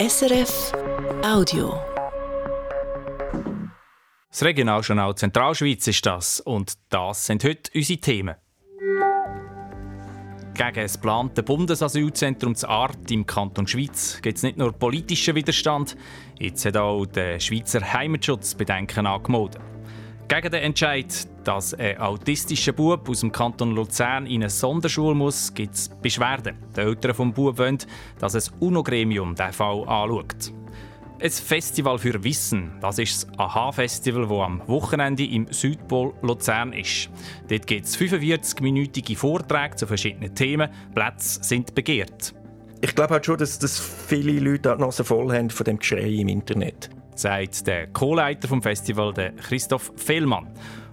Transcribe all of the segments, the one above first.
SRF Audio. Das Regionaljournal Zentralschweiz ist das und das sind heute unsere Themen. Gegen das geplante Bundesasylzentrum Art im Kanton Schweiz gibt es nicht nur politischen Widerstand, jetzt hat auch der Schweizer Heimatschutz Bedenken angemeldet. Gegen den Entscheid, dass ein autistischer Bub aus dem Kanton Luzern in eine Sonderschule muss, gibt es Beschwerden. Die Eltern des Bub wollen, dass ein UNO-Gremium diesen Fall anschaut. Ein Festival für Wissen, das ist das AHA-Festival, das am Wochenende im Südpol Luzern ist. Dort gibt es 45-minütige Vorträge zu verschiedenen Themen. Plätze sind begehrt. Ich glaube halt schon, dass, dass viele Leute die Nase voll haben von dem Geschrei im Internet sagt der Co-Leiter vom Festival, der Christoph Fehlmann.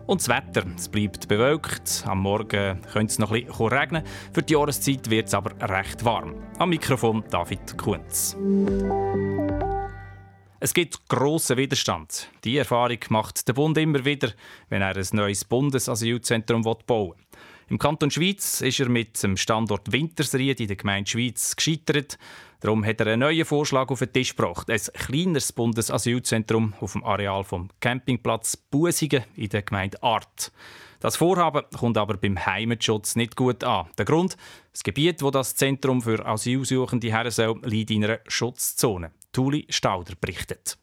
Und das Wetter, es bleibt bewölkt. Am Morgen könnte es noch ein bisschen regnen. Für die Jahreszeit wird es aber recht warm. Am Mikrofon David Kunz. Es gibt grossen Widerstand. Die Erfahrung macht der Bund immer wieder, wenn er ein neues Bundesasylzentrum bauen will. Im Kanton Schweiz ist er mit dem Standort Wintersried in der Gemeinde Schweiz gescheitert. Darum hat er einen neuen Vorschlag auf den Tisch gebracht. Ein kleineres Bundesasylzentrum auf dem Areal vom Campingplatz Busigen in der Gemeinde Art. Das Vorhaben kommt aber beim Heimatschutz nicht gut an. Der Grund? Das Gebiet, wo das Zentrum für Asylsuchende her soll, liegt in einer Schutzzone. Tuli Stauder berichtet.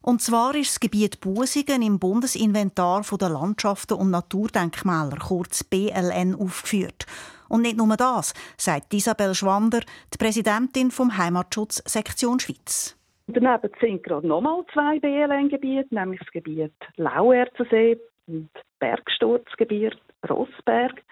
Und zwar ist das Gebiet Busigen im Bundesinventar der Landschaften und Naturdenkmäler, kurz BLN, aufgeführt. Und nicht nur das, sagt Isabel Schwander, die Präsidentin vom Heimatschutz Sektion Schweiz. Daneben sind gerade nochmal zwei BLN-Gebiete, nämlich das Gebiet Lauerzensee und Bergsturzgebiet Rossberg.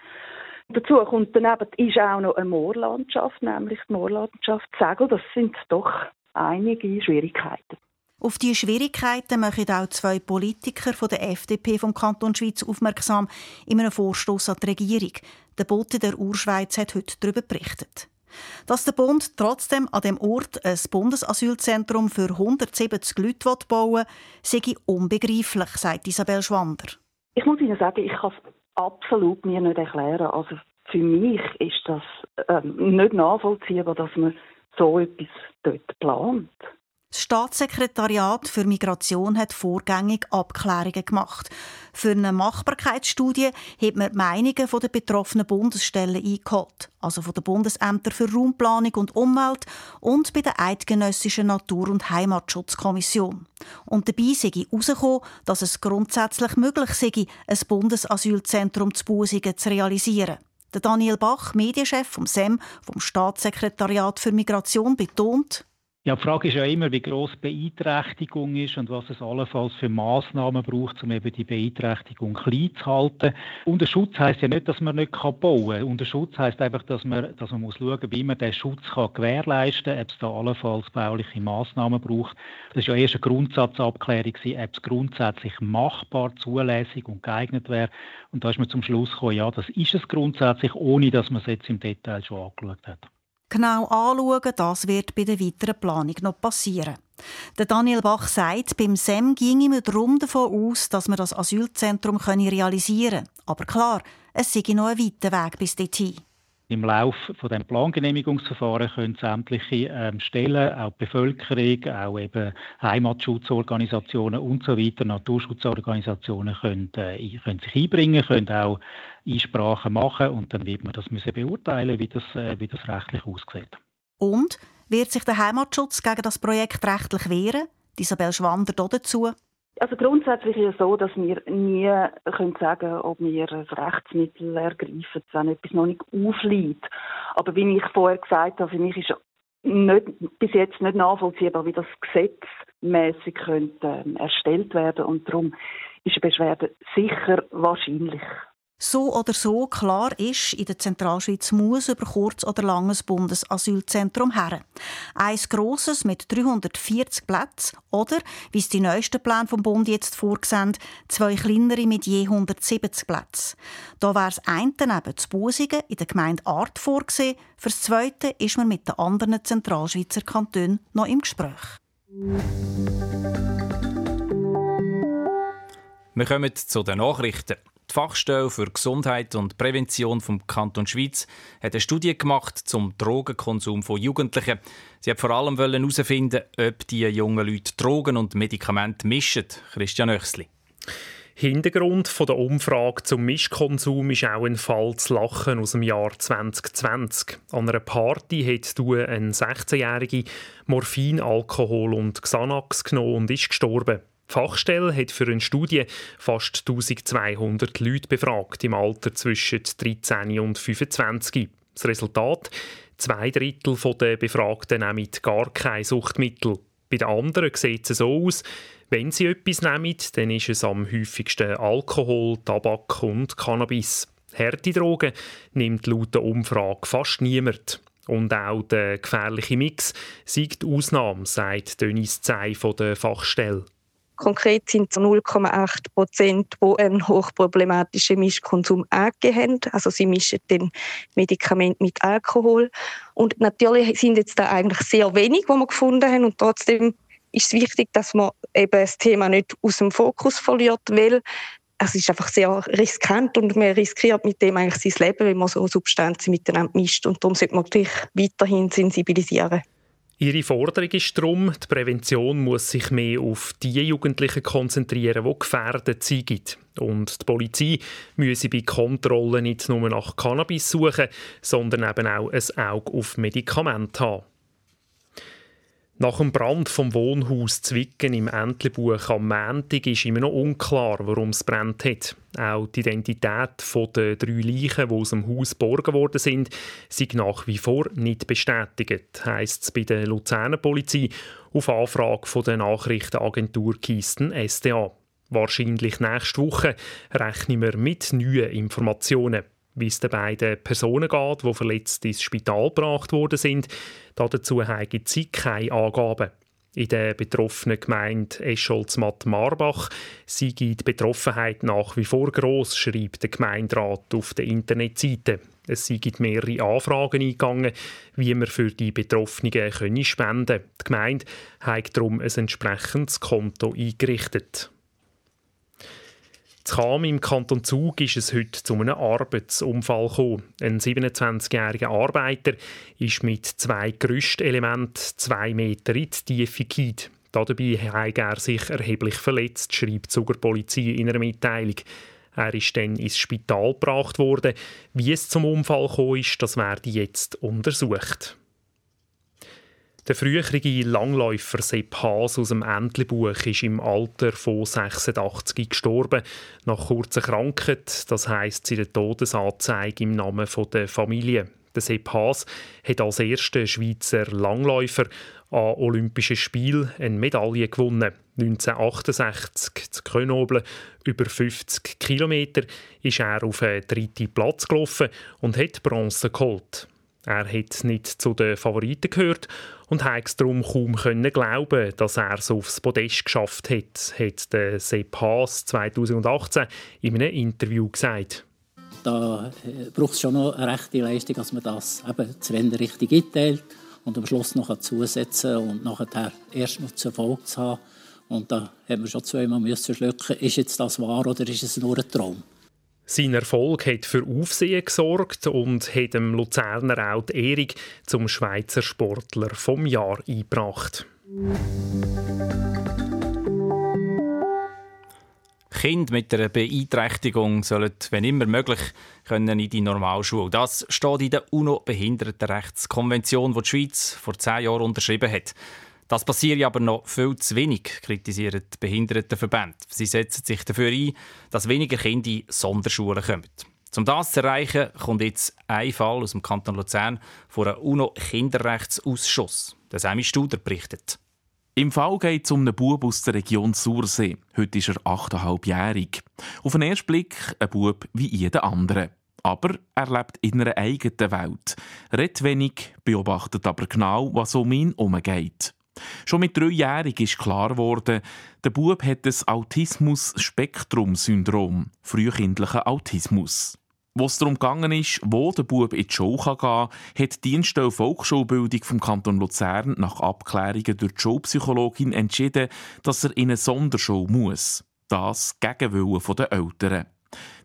Dazu kommt daneben ist auch noch eine Moorlandschaft, nämlich die Moorlandschaft Segel. Das sind doch einige Schwierigkeiten. Auf diese Schwierigkeiten machen auch zwei Politiker von der FDP vom Kanton Schweiz aufmerksam in einem Vorstoß an die Regierung. Der Bote der Urschweiz hat heute darüber berichtet. Dass der Bund trotzdem an dem Ort ein Bundesasylzentrum für 170 Leute bauen will, sei unbegreiflich, sagt Isabel Schwander. Ich muss Ihnen sagen, ich kann es absolut mir nicht erklären. Also für mich ist das ähm, nicht nachvollziehbar, dass man so etwas dort plant. Das Staatssekretariat für Migration hat vorgängig Abklärungen gemacht. Für eine Machbarkeitsstudie hat man die Meinungen der betroffenen Bundesstellen eingeholt, also von den Bundesämtern für Raumplanung und Umwelt und bei der Eidgenössischen Natur- und Heimatschutzkommission. Und dabei sei herausgekommen, dass es grundsätzlich möglich sei, ein Bundesasylzentrum zu Busingen zu realisieren. Der Daniel Bach, Medienchef vom SEM, vom Staatssekretariat für Migration, betont, ja, die Frage ist ja immer, wie groß Beeinträchtigung ist und was es allenfalls für Maßnahmen braucht, um eben die Beeinträchtigung klein zu halten. Unter Schutz heißt ja nicht, dass man nicht bauen kann. Unter Schutz heißt einfach, dass man, dass man muss schauen, wie man den Schutz kann gewährleisten kann, ob es da allenfalls bauliche Maßnahmen braucht. Das ist ja erst eine Grundsatzabklärung, ob es grundsätzlich machbar, zulässig und geeignet wäre. Und da ist man zum Schluss gekommen, ja, das ist es grundsätzlich, ohne dass man es jetzt im Detail schon angeschaut hat genau anschauen, das wird bei der weiteren Planung noch passieren. Der Daniel Bach sagt, beim SEM ginge man darum davon aus, dass man das Asylzentrum realisieren könne. Aber klar, es sei noch ein weiter Weg bis dorthin. Im Laufe von dem Plangenehmigungsverfahren können sämtliche ähm, Stellen, auch die Bevölkerung, auch eben Heimatschutzorganisationen und so Naturschutzorganisationen können, äh, können sich einbringen, können auch Einsprachen machen und dann wird man das müssen beurteilen, wie das, äh, wie das rechtlich aussieht. Und wird sich der Heimatschutz gegen das Projekt rechtlich wehren? Isabel Schwander dazu. Also grundsätzlich ist es so, dass wir nie können sagen ob wir ein Rechtsmittel ergreifen, wenn etwas noch nicht aufliegt. Aber wie ich vorher gesagt habe, für mich ist nicht, bis jetzt nicht nachvollziehbar, wie das gesetzmäßig könnte, ähm, erstellt werden und darum ist eine Beschwerde sicher wahrscheinlich. So oder so klar ist, in der Zentralschweiz muss über kurz oder lang ein Bundesasylzentrum her. Eins grosses mit 340 Plätzen oder, wie es die neuesten Pläne vom Bund jetzt vorsehen, zwei kleinere mit je 170 Plätzen. Da wäre das eine neben zu Busigen in der Gemeinde Art vorgesehen, für das zweite ist man mit den anderen Zentralschweizer Kantonen noch im Gespräch. Wir kommen zu den Nachrichten. Die Fachstelle für Gesundheit und Prävention vom Kanton Schweiz hat eine Studie gemacht zum Drogenkonsum von Jugendlichen. Sie hat vor allem herausfinden, ob die jungen Leute Drogen und Medikamente mischen. Christian Oechsli. Hintergrund der Umfrage zum Mischkonsum ist auch ein Fall zu Lachen aus dem Jahr 2020. An einer Party hat du ein 16-Jährige Morphin, Alkohol und Xanax genommen und ist gestorben. Die Fachstelle hat für eine Studie fast 1200 Leute befragt im Alter zwischen 13 und 25. Das Resultat? Zwei Drittel der Befragten nehmen gar kein Suchtmittel. Bei den anderen sieht es so aus, wenn sie etwas nehmen, dann ist es am häufigsten Alkohol, Tabak und Cannabis. Harte Drogen nimmt laut der Umfrage fast niemand. Und auch der gefährliche Mix sieht Ausnahme, sagt Dennis Zey von der Fachstelle. Konkret sind es 0,8 Prozent, die einen hochproblematischen Mischkonsum angegeben haben. Also sie mischen den Medikament mit Alkohol. Und natürlich sind jetzt da eigentlich sehr wenig, die wir gefunden haben. Und trotzdem ist es wichtig, dass man eben das Thema nicht aus dem Fokus verliert, weil es ist einfach sehr riskant und man riskiert mit dem eigentlich sein Leben, wenn man so Substanzen miteinander mischt. Und darum sollte man natürlich weiterhin sensibilisieren. Ihre Forderung ist darum, die Prävention muss sich mehr auf die Jugendlichen konzentrieren, die gefährdet sind. Und die Polizei müsse bei Kontrollen nicht nur nach Cannabis suchen, sondern eben auch ein Auge auf Medikamente haben. Nach dem Brand vom Wohnhaus Zwicken im Entlebuch am Montag ist immer noch unklar, warum es brennt hat. Auch die Identität der drei Leichen, die aus dem Haus geborgen worden sind, sind nach wie vor nicht bestätigt, heisst es bei der Luzerner Polizei auf Anfrage von der Nachrichtenagentur Kisten SDA. Wahrscheinlich nächste Woche rechnen wir mit neuen Informationen wie es den beiden Personen geht, die verletzt ins Spital gebracht worden sind. Dazu haben sie keine Angaben. In der betroffenen Gemeinde Escholz-Matt-Marbach sei die Betroffenheit nach wie vor gross, schreibt der Gemeinderat auf der Internetseite. Es seien mehrere Anfragen eingegangen, wie man für die Betroffenen spenden könne. Die Gemeinde hat darum ein entsprechendes Konto eingerichtet. Zu Cham im Kanton Zug ist es heute zu einem Arbeitsunfall gekommen. Ein 27-jähriger Arbeiter ist mit zwei Gerüstelementen zwei Meter in die Tiefe gefallen. Dabei hat er sich erheblich verletzt, schreibt die Polizei in einer Mitteilung. Er ist dann ins Spital gebracht worden. Wie es zum Unfall gekommen ist, das werde jetzt untersucht. Der frühere Langläufer Sepp Haas aus dem Entlebuch ist im Alter von 86 gestorben. Nach kurzer Krankheit, das heisst seine Todesanzeige im Namen der Familie. Der Sepp Haas hat als erster Schweizer Langläufer an Olympischen Spielen eine Medaille gewonnen. 1968 zu Grenoble, über 50 Kilometer, ist er auf den dritten Platz gelaufen und hat Bronze geholt. Er hat nicht zu den Favoriten gehört und es darum kaum können glauben, dass er es aufs Podest geschafft hat, hat der Sepp Haas 2018 in einem Interview gesagt. Da äh, braucht es schon noch eine rechte Leistung, dass man das eben das Rennen richtig einteilt und am Schluss noch zusetzen und nachher erst noch zu Erfolg zu haben. Und da haben wir schon zweimal müssen schlucken, ist jetzt das wahr oder ist es nur ein Traum? Sein Erfolg hat für Aufsehen gesorgt und hat dem Luzerner auch die Ehrung zum Schweizer Sportler vom Jahr eingebracht. Kinder mit einer Beeinträchtigung sollen, wenn immer möglich, können in die Normalschule. Das steht in der UNO-Behindertenrechtskonvention, die die Schweiz vor zehn Jahren unterschrieben hat. Das passiert aber noch viel zu wenig, kritisieren die Behindertenverbände. Sie setzen sich dafür ein, dass weniger Kinder in Sonderschulen kommen. Um das zu erreichen, kommt jetzt ein Fall aus dem Kanton Luzern vor einem UNO-Kinderrechtsausschuss. Der Semi Studer berichtet. Im Fall geht es um einen Bub aus der Region Sursee. Heute ist er 8,5-jährig. Auf den ersten Blick ein Bub wie jeder andere. Aber er lebt in einer eigenen Welt. Redet wenig, beobachtet aber genau, was um ihn herumgeht. Schon mit dreijährig ist klar geworden, der Bub hat das Autismus-Spektrum-Syndrom, frühkindlichen Autismus. Wo es darum gegangen ist, wo der Bub in die Schule gehen kann, hat die Dienststelle Volksschulbildung vom Kanton Luzern nach Abklärungen durch die Schulpsychologin entschieden, dass er in eine Sonderschule muss. Das gegen Willen der Eltern.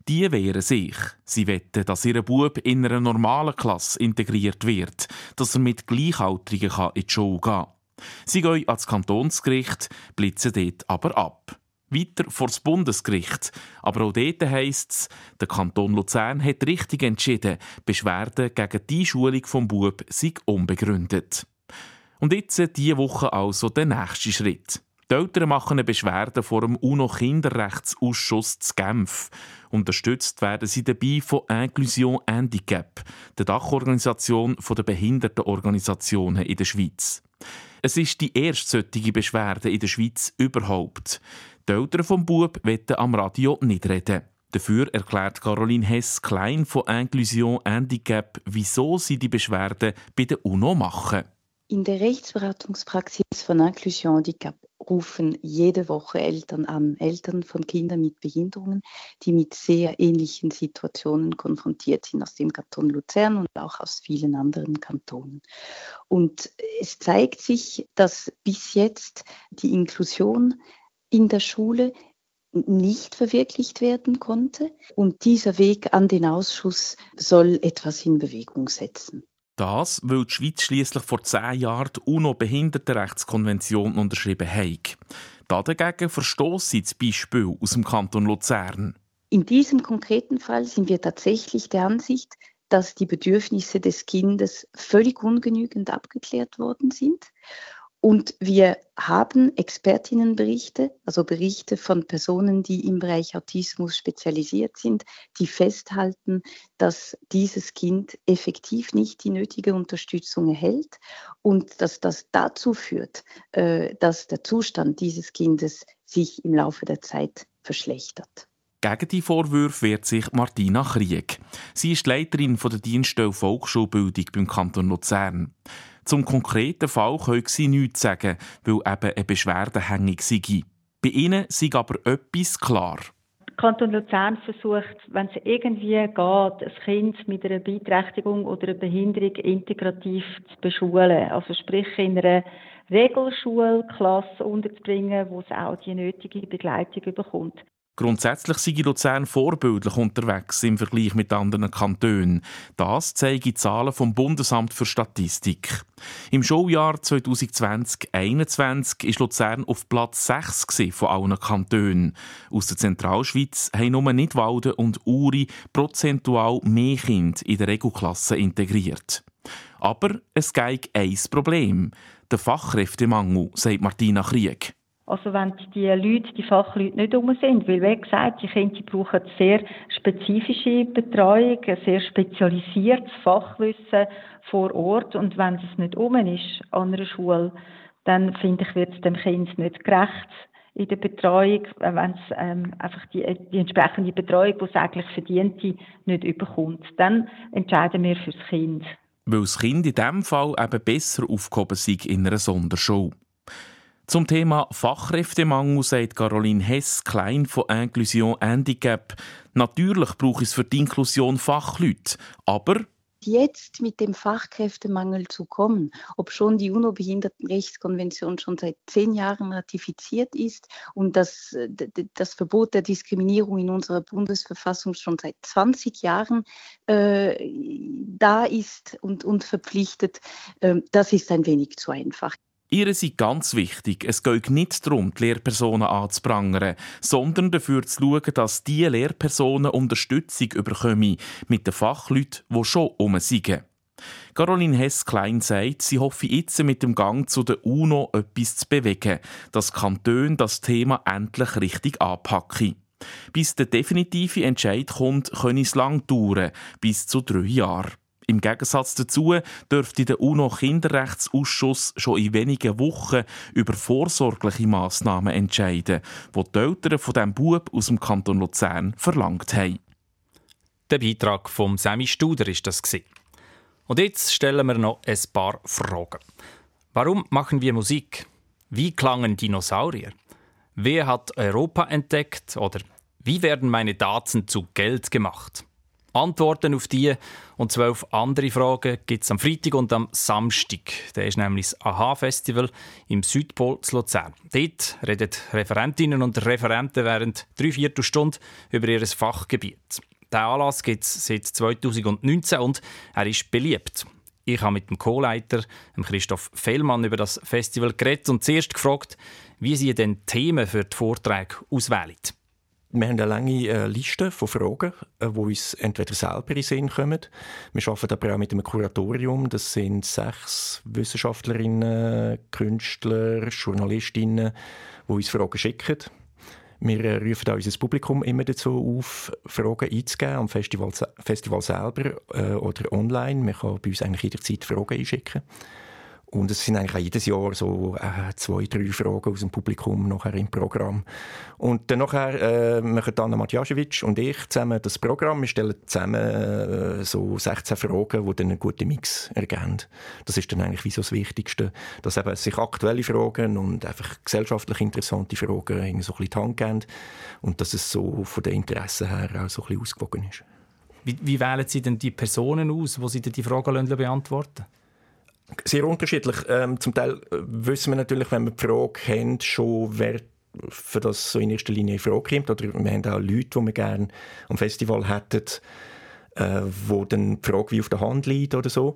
Die wehren sich. Sie wetten, dass ihr Bub in einer normalen Klasse integriert wird, dass er mit Gleichaltrigen in die Schule gehen kann. Sie gehen ans Kantonsgericht, blitzen dort aber ab. Weiter vor das Bundesgericht. Aber auch dort heisst es, der Kanton Luzern hat richtig entschieden, Beschwerden gegen die Einschulung vom Bub sei unbegründet. Und jetzt diese Woche also der nächste Schritt. Die Eltern machen eine Beschwerde vor dem UNO-Kinderrechtsausschuss zu Genf. Unterstützt werden sie dabei von Inclusion Handicap, der Dachorganisation der Behindertenorganisationen in der Schweiz. Es ist die erste solche Beschwerde in der Schweiz überhaupt. Die Eltern vom Bub wollen am Radio nicht reden. Dafür erklärt Caroline Hess-Klein von Inclusion Handicap, wieso sie die Beschwerde bei der UNO machen. In der Rechtsberatungspraxis von Inclusion Handicap rufen jede Woche Eltern an, Eltern von Kindern mit Behinderungen, die mit sehr ähnlichen Situationen konfrontiert sind aus dem Kanton Luzern und auch aus vielen anderen Kantonen. Und es zeigt sich, dass bis jetzt die Inklusion in der Schule nicht verwirklicht werden konnte. Und dieser Weg an den Ausschuss soll etwas in Bewegung setzen. Das, weil die Schweiz schließlich vor zehn Jahren die UNO-Behindertenrechtskonvention unterschrieben hat. Dagegen verstoßen zum Beispiel aus dem Kanton Luzern. In diesem konkreten Fall sind wir tatsächlich der Ansicht, dass die Bedürfnisse des Kindes völlig ungenügend abgeklärt worden sind und wir haben Expertinnenberichte, also Berichte von Personen, die im Bereich Autismus spezialisiert sind, die festhalten, dass dieses Kind effektiv nicht die nötige Unterstützung erhält und dass das dazu führt, äh, dass der Zustand dieses Kindes sich im Laufe der Zeit verschlechtert. Gegen die Vorwürfe wehrt sich Martina Krieg. Sie ist Leiterin der Dienststelle Volksschulbildung beim Kanton Luzern. Zum konkreten Fall können sie nichts sagen, weil eben eine Beschwerde hängig sei. Bei ihnen sei aber etwas klar. Kanton Luzern versucht, wenn es irgendwie geht, ein Kind mit einer Beeinträchtigung oder einer Behinderung integrativ zu beschulen. Also sprich in einer Regelschulklasse unterzubringen, wo es auch die nötige Begleitung bekommt. Grundsätzlich sei Luzern vorbildlich unterwegs im Vergleich mit anderen Kantonen. Das zeigen die Zahlen vom Bundesamt für Statistik. Im Schuljahr 2020-21 ist Luzern auf Platz 6 von allen Kantonen. Aus der Zentralschweiz haben nur Nidwalden und Uri prozentual mehr Kinder in der Regelklasse integriert. Aber es gibt ein Problem. Der Fachkräftemangel, sagt Martina Krieg. Also wenn die Leute, die Fachleute nicht um sind, weil wie gesagt, die Kinder brauchen sehr spezifische Betreuung, ein sehr spezialisiertes Fachwissen vor Ort und wenn es nicht um ist an einer Schule, dann finde ich, wird es dem Kind nicht gerecht in der Betreuung, wenn es ähm, einfach die, die entsprechende Betreuung, die es eigentlich verdient, nicht überkommt. Dann entscheiden wir für das Kind. Weil das Kind in diesem Fall eben besser aufgehoben sei in einer Sonderschule. Zum Thema Fachkräftemangel sagt Caroline Hess-Klein von Inclusion Handicap. Natürlich braucht es für die Inklusion Fachleute, aber jetzt mit dem Fachkräftemangel zu kommen, ob schon die UNO-Behindertenrechtskonvention schon seit zehn Jahren ratifiziert ist und das, das Verbot der Diskriminierung in unserer Bundesverfassung schon seit 20 Jahren äh, da ist und, und verpflichtet, äh, das ist ein wenig zu einfach. Ihr sei ganz wichtig, es geht nicht darum, die Lehrpersonen anzuprangern, sondern dafür zu schauen, dass diese Lehrpersonen Unterstützung bekommen mit den Fachleuten, die schon um sind. Caroline Hess-Klein sagt, sie hoffe jetzt mit dem Gang zu der UNO etwas zu bewegen, dass Kantone das Thema endlich richtig anpacken. Bis der definitive Entscheid kommt, könne es lang dauern, bis zu drei Jahren. Im Gegensatz dazu dürfte der UNO-Kinderrechtsausschuss schon in wenigen Wochen über vorsorgliche Massnahmen entscheiden, die die Eltern von diesem Bub aus dem Kanton Luzern verlangt haben. Der Beitrag von Sammy Studer ist das Und jetzt stellen wir noch ein paar Fragen. Warum machen wir Musik? Wie klangen Dinosaurier? Wer hat Europa entdeckt? Oder wie werden meine Daten zu Geld gemacht? Antworten auf die und zwölf andere Fragen gibt es am Freitag und am Samstag. Da ist nämlich das AHA-Festival im Südpol zu Luzern. Dort reden Referentinnen und Referenten während drei Viertelstunden über ihr Fachgebiet. Der Anlass gibt es seit 2019 und er ist beliebt. Ich habe mit dem Co-Leiter, Christoph Fellmann, über das Festival geredet und zuerst gefragt, wie sie denn Themen für die Vorträge auswählen. Wir haben eine lange äh, Liste von Fragen, die äh, uns entweder selber in den Sinn kommen. Wir arbeiten aber auch mit einem Kuratorium. Das sind sechs Wissenschaftlerinnen, Künstler, Journalistinnen, die uns Fragen schicken. Wir äh, rufen auch unser Publikum immer dazu auf, Fragen einzugeben am Festival, Festival selber äh, oder online. Man kann bei uns eigentlich jederzeit Fragen einschicken. Und es sind eigentlich jedes Jahr so äh, zwei, drei Fragen aus dem Publikum nachher im Programm. Und dann nachher äh, machen Anna Matjaschewitsch und ich zusammen das Programm. Wir stellen zusammen äh, so 16 Fragen, die dann einen guten Mix ergeben. Das ist dann eigentlich wie so das Wichtigste, dass eben sich aktuelle Fragen und einfach gesellschaftlich interessante Fragen irgendwie so ein bisschen die Hand geben und dass es so von den Interessen her auch so ein bisschen ausgewogen ist. Wie, wie wählen Sie denn die Personen aus, wo Sie die Fragen beantworten sehr unterschiedlich. Ähm, zum Teil äh, wissen wir natürlich, wenn wir die Frage haben, schon, wer für das so in erster Linie in Frage kommt. Oder wir haben auch Leute, die wir gerne am Festival hätten, äh, wo dann die Frage wie auf der Hand liegt oder so.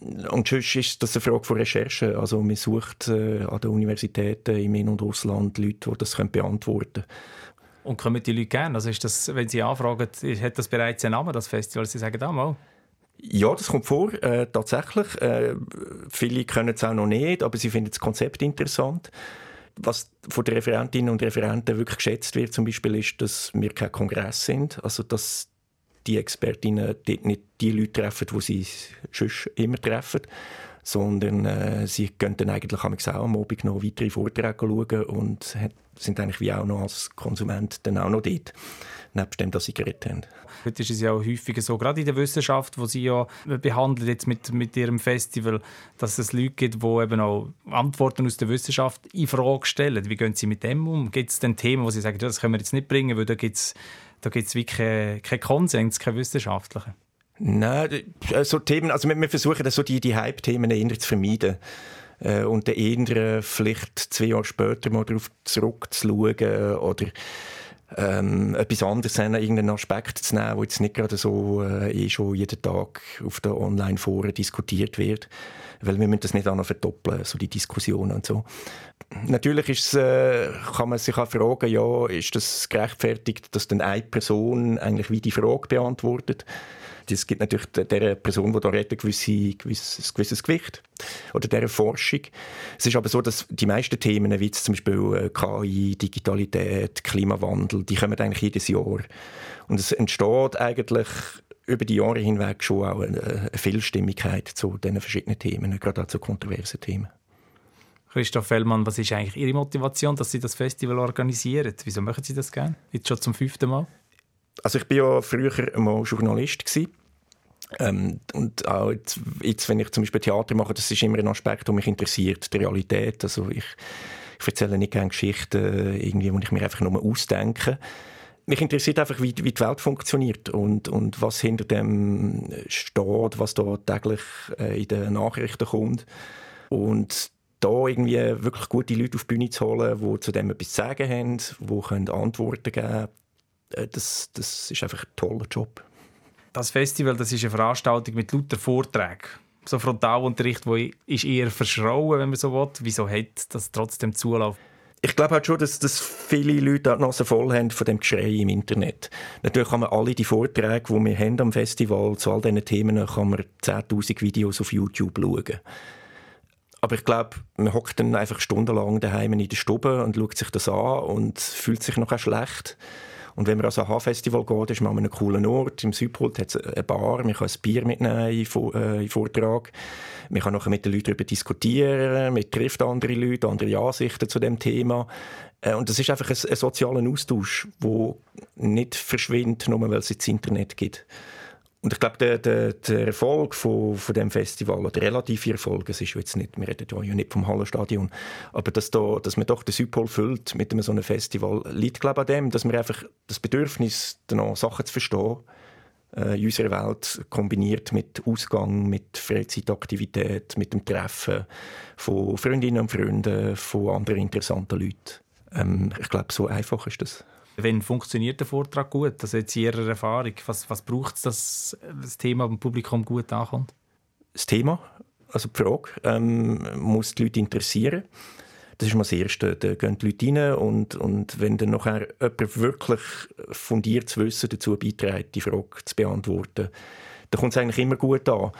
Und sonst ist das eine Frage von Recherche. Also man sucht äh, an den Universitäten im In- und Ausland Leute, die das können beantworten können. Und kommen die Leute gerne? Also ist das, wenn Sie anfragen, hat das bereits einen Namen, das Festival? Sie sagen, ah, mal. Ja, das kommt vor, äh, tatsächlich. Äh, viele können es auch noch nicht, aber sie finden das Konzept interessant. Was von den Referentinnen und Referenten wirklich geschätzt wird, zum Beispiel, ist, dass wir kein Kongress sind. Also, dass die Expertinnen dort nicht die Leute treffen, die sie sonst immer treffen, sondern äh, sie gehen dann eigentlich auch am Abend noch weitere Vorträge schauen und sind eigentlich wie auch noch als Konsument dann auch noch dort, nebst dem, dass sie geredet haben. Heute ist es ja auch häufiger so, gerade in der Wissenschaft, wo sie ja behandelt jetzt mit, mit ihrem Festival, dass es Leute gibt, die eben auch Antworten aus der Wissenschaft in Frage stellen. Wie gehen sie mit dem um? Gibt es denn Themen, wo sie sagen, ja, das können wir jetzt nicht bringen, weil da gibt es da gibt's wirklich keinen kein Konsens, keinen wissenschaftlichen? Nein, so Themen, also wir versuchen so die, die Hype-Themen eher zu vermeiden äh, und dann eher vielleicht zwei Jahre später mal darauf zurückzuschauen oder ähm, etwas anderes haben, irgendeinen Aspekt zu nehmen, der jetzt nicht gerade so äh, eh schon jeden Tag auf den Online-Foren diskutiert wird. Weil wir müssen das nicht auch noch verdoppeln, so die Diskussionen und so. Natürlich äh, kann man sich auch fragen, ja, ist das gerechtfertigt, dass dann eine Person eigentlich wie die Frage beantwortet? Es gibt natürlich der Person, die da redet, ein gewisse, gewisses, gewisses Gewicht. Oder der Forschung. Es ist aber so, dass die meisten Themen, wie zum Beispiel äh, KI, Digitalität, Klimawandel, die kommen eigentlich jedes Jahr. Und es entsteht eigentlich über die Jahre hinweg schon auch eine, Vielstimmigkeit zu diesen verschiedenen Themen, gerade auch zu kontroversen Themen. Christoph Fellmann, was ist eigentlich Ihre Motivation, dass Sie das Festival organisieren? Wieso machen Sie das gerne? Jetzt schon zum fünften Mal? Also ich war ja früher mal Journalist gewesen. Ähm, und auch jetzt, jetzt, wenn ich zum Beispiel Theater mache, das ist immer ein Aspekt, der mich interessiert, die Realität. Also ich, ich erzähle nicht gerne Geschichten, irgendwie, die ich mir einfach nur ausdenke. Mich interessiert einfach, wie, wie die Welt funktioniert und, und was hinter dem steht, was da täglich äh, in den Nachrichten kommt. Und da irgendwie wirklich gute Leute auf die Bühne zu holen, die zu dem etwas zu sagen haben, die Antworten geben können, äh, das, das ist einfach ein toller Job. Das Festival das ist eine Veranstaltung mit lauter Vorträgen. So Frontalunterricht, wo ist eher verschrauen, wenn man so will. Wieso hat das trotzdem Zulauf? Ich glaube halt schon, dass, dass viele Leute die Nase voll haben von dem Geschrei im Internet. Natürlich kann man alle die Vorträge, die wir haben am Festival zu all diesen Themen, kann man 10'000 Videos auf YouTube schauen. Aber ich glaube, man hockt dann einfach stundenlang daheim in der Stube und schaut sich das an und fühlt sich noch schlecht. Und wenn man an ein H-Festival geht, ist man an einem coolen Ort. Im Südpol hat es eine Bar, man kann ein Bier mitnehmen in, äh, in Vortrag. Man kann nachher mit den Leuten darüber diskutieren, man trifft andere Leute, andere Ansichten zu dem Thema. Äh, und das ist einfach ein, ein sozialer Austausch, der nicht verschwindet, nur weil es jetzt Internet gibt. Und ich glaube, der, der, der Erfolg von, von dem Festival, oder der relative Erfolg, es ist jetzt nicht, wir reden ja nicht vom Hallenstadion, aber dass, da, dass man doch den Südpol füllt mit einem so einem Festival, liegt, glaube an dem, dass man einfach das Bedürfnis danach, Sachen zu verstehen, äh, in unserer Welt kombiniert mit Ausgang, mit Freizeitaktivität, mit dem Treffen von Freundinnen und Freunden, von anderen interessanten Leuten. Ähm, ich glaube, so einfach ist das. Wenn funktioniert der Vortrag gut? Also jetzt Ihrer Erfahrung, was, was braucht es, dass das Thema beim Publikum gut ankommt? Das Thema, also die Frage, ähm, muss die Leute interessieren. Das ist mal das Erste. Da gehen die Leute rein und, und wenn dann nachher jemand wirklich fundiertes Wissen dazu beiträgt, die Frage zu beantworten, dann kommt es eigentlich immer gut an.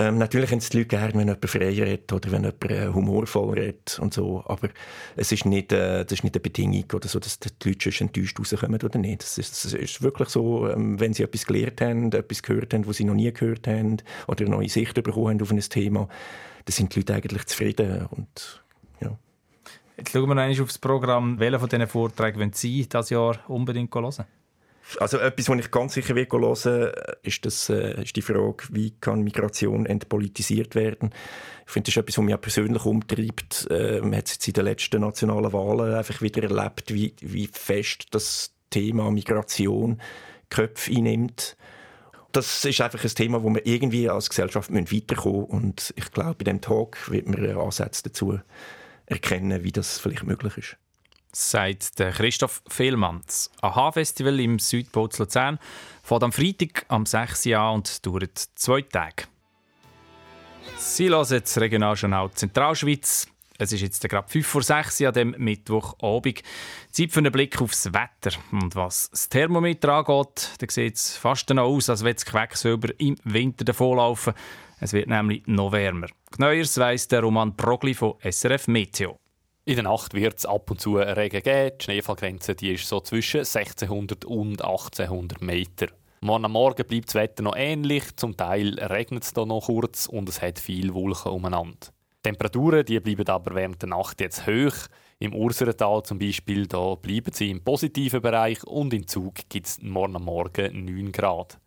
Ähm, natürlich haben es die Leute gerne, wenn jemand frei redet oder wenn jemand äh, humorvoll redet und so, aber es ist nicht, äh, das ist nicht eine Bedingung oder so, dass die Leute enttäuscht rauskommen oder nicht. Es ist, ist wirklich so, ähm, wenn sie etwas gelernt haben, etwas gehört haben, was sie noch nie gehört haben oder eine neue Sicht bekommen haben auf ein Thema, dann sind die Leute eigentlich zufrieden und ja. Jetzt schauen wir noch einmal auf das Programm. Welchen von diesen Vorträgen wollen Sie dieses Jahr unbedingt hören? Also etwas, was ich ganz sicher will hören ist, das, äh, ist die Frage, wie kann Migration entpolitisiert werden. Ich finde, das ist etwas, was mich auch persönlich umtreibt. Äh, man hat es jetzt in den letzten nationalen Wahlen einfach wieder erlebt, wie, wie fest das Thema Migration Köpfe einnimmt. Das ist einfach ein Thema, wo wir irgendwie als Gesellschaft weiterkommen müssen. Und ich glaube, bei diesem Talk wird man Ansätze dazu erkennen, wie das vielleicht möglich ist sagt Christoph Fehlmanns. Ein H-Festival im Südpol Luzern fährt am Freitag am 6. Jahr und dauert zwei Tage. Sie hören das Regionaljournal Zentralschweiz. Es ist jetzt gerade 5 vor 6 an dem Mittwochabend. Zeit für einen Blick aufs Wetter. Und was das Thermometer angeht, da sieht es fast noch aus, als würde das Quecksilber im Winter davonlaufen. Es wird nämlich noch wärmer. Genaueres weiss der Roman Progli von SRF Meteo. In der Nacht wird es ab und zu Regen geben. Die Schneefallgrenze die ist so zwischen 1600 und 1800 Meter. Morgen am Morgen bleibt das Wetter noch ähnlich. Zum Teil regnet es noch kurz und es hat viel Wolken umeinander. Die Temperaturen die bleiben aber während der Nacht jetzt hoch. Im Urserental zum Beispiel da bleiben sie im positiven Bereich und in Zug gibt es morgen am Morgen 9 Grad.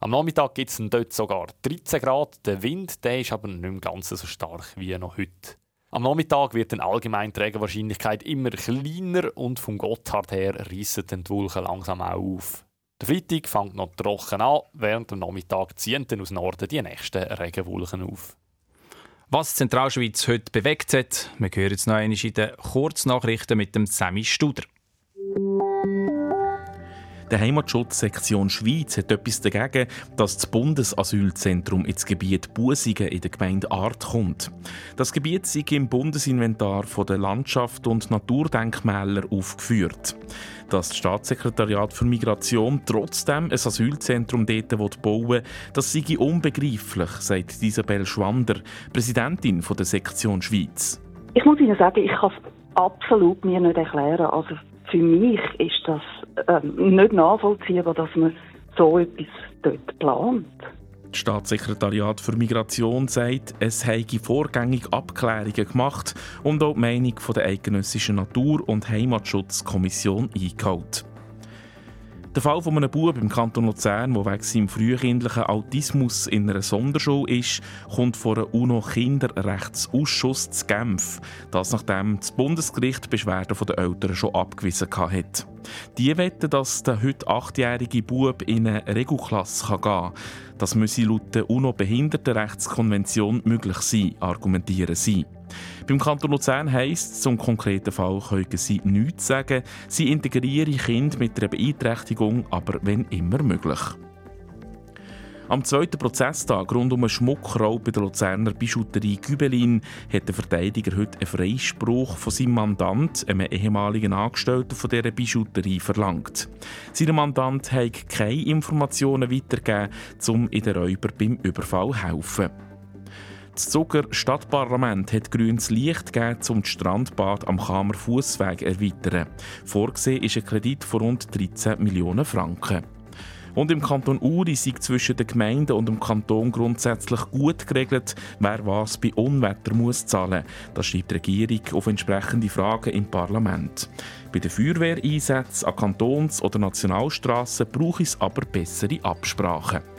Am Nachmittag gibt es dort sogar 13 Grad. Der Wind der ist aber nicht mehr ganz so stark wie noch heute. Am Nachmittag wird die allgemeine Trägerwahrscheinlichkeit immer kleiner und vom Gotthard her reissen die Wolken langsam auch auf. Der Freitag fängt noch trocken an, während dem Nachmittag ziehen dann aus Norden die nächsten Regenwolken auf. Was Zentralschweiz heute bewegt hat, wir hören jetzt noch in den Kurznachrichten mit dem Sammy Studer. Der Heimatschutzsektion Schweiz hat etwas dagegen, dass das Bundesasylzentrum ins Gebiet Busingen in der Gemeinde Art kommt. Das Gebiet ist im Bundesinventar der Landschaft und Naturdenkmäler aufgeführt. Dass das Staatssekretariat für Migration trotzdem ein Asylzentrum dort bauen will, das sei unbegreiflich, sagt Isabel Schwander, Präsidentin der Sektion Schweiz. Ich muss Ihnen sagen, ich kann es absolut mir nicht erklären. Also für mich ist das ähm, nicht nachvollziehbar, dass man so etwas dort plant. Das Staatssekretariat für Migration sagt, es habe vorgängig Abklärungen gemacht und auch die Meinung der Eidgenössischen Natur- und Heimatschutzkommission eingeholt. Der Fall von einem Bub im Kanton Luzern, der wegen seinem frühkindlichen Autismus in einer Sonderschule ist, kommt vor einem UNO-Kinderrechtsausschuss zu Genf. Das nachdem das Bundesgericht Beschwerden der Eltern schon abgewiesen hat. Die wetten, dass der heute achtjährige Bub in eine Regelklasse gehen kann. Das müsse laut der UNO-Behindertenrechtskonvention möglich sein, argumentieren sie. Beim Kanton Luzern heisst es, zum konkreten Fall können sie nichts sagen. Sie integrieren Kinder mit einer Beeinträchtigung, aber wenn immer möglich. Am zweiten Prozesstag rund um einen Schmuckraub bei der Luzerner Bijouterie Gübelin hat der Verteidiger heute einen Freispruch von seinem Mandant, einem ehemaligen Angestellten von dieser Bijouterie, verlangt. Sein Mandant hat keine Informationen weitergegeben, um in den Räuber beim Überfall zu helfen. Das Zucker Stadtparlament hat grünes Licht gegeben, um das Strandbad am Kamer Fußweg zu erweitern. Vorgesehen ist ein Kredit von rund 13 Millionen Franken. Und im Kanton Uri sind zwischen den Gemeinden und dem Kanton grundsätzlich gut geregelt, wer was bei Unwetter muss zahlen. Das schreibt die Regierung auf entsprechende Fragen im Parlament. Bei den Feuerwehreinsätzen an Kantons- oder Nationalstrassen braucht es aber bessere Absprachen.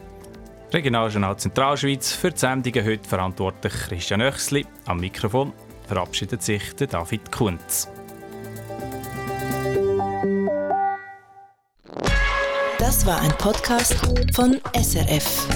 Regionaljournal Zentralschweiz für die Sendungen heute verantwortlich Christian Oechsli. Am Mikrofon verabschiedet sich der David Kunz. Das war ein Podcast von SRF.